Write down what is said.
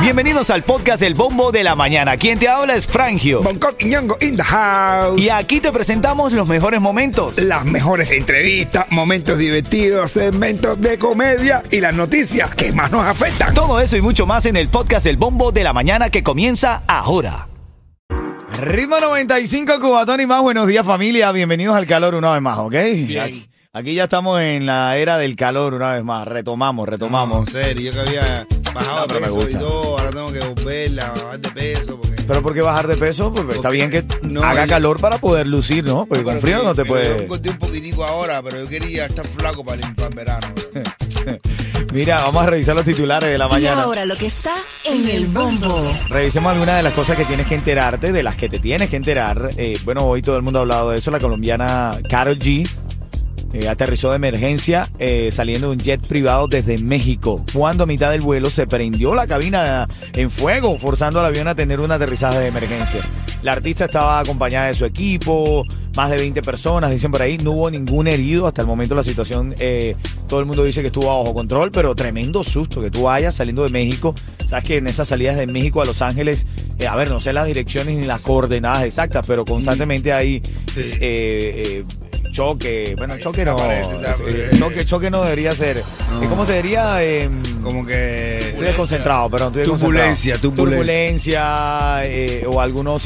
Bienvenidos al podcast El Bombo de la Mañana. Quien te habla es Frangio. Bangkok y Ñongo in the house. Y aquí te presentamos los mejores momentos. Las mejores entrevistas, momentos divertidos, segmentos de comedia y las noticias que más nos afectan. Todo eso y mucho más en el podcast El Bombo de la Mañana que comienza ahora. Ritmo 95, Cubatón y más. Buenos días, familia. Bienvenidos al calor una vez más, ¿ok? Aquí, aquí ya estamos en la era del calor una vez más. Retomamos, retomamos. En serio, yo que había bajado No, pero me peso y todo, ahora tengo que volver a bajar de peso. Porque... Pero ¿por qué bajar de peso? Pues está Porque bien que no, haga calor para poder lucir, ¿no? Porque con frío que- no te que puede... Yo un poquitico ahora, pero yo quería estar flaco para limpiar verano. Mira, vamos a revisar los titulares de la Y mañana. ahora lo que está en el bombo. Revisemos algunas de las cosas que tienes que enterarte, de las que te tienes que enterar. Eh, bueno, hoy todo el mundo ha hablado de eso. La colombiana Karol G eh, aterrizó de emergencia eh, saliendo de un jet privado desde México. Cuando a mitad del vuelo se prendió la cabina en fuego, forzando al avión a tener un aterrizaje de emergencia. La artista estaba acompañada de su equipo, más de 20 personas, dicen por ahí. No hubo ningún herido. Hasta el momento la situación, eh, todo el mundo dice que estuvo bajo control, pero tremendo susto que tú vayas saliendo de México. Sabes que en esas salidas de México a Los Ángeles, eh, a ver, no sé las direcciones ni las coordenadas exactas, pero constantemente hay Sí. eh, choque. Bueno, choque no. Aparece, eh, eh, choque, choque no debería ser. No. ¿Cómo se diría? Eh, Como que. Estoy desconcentrado, perdón. Estoy Turbulencia, turbulencia. Turbulencia, eh, o algunos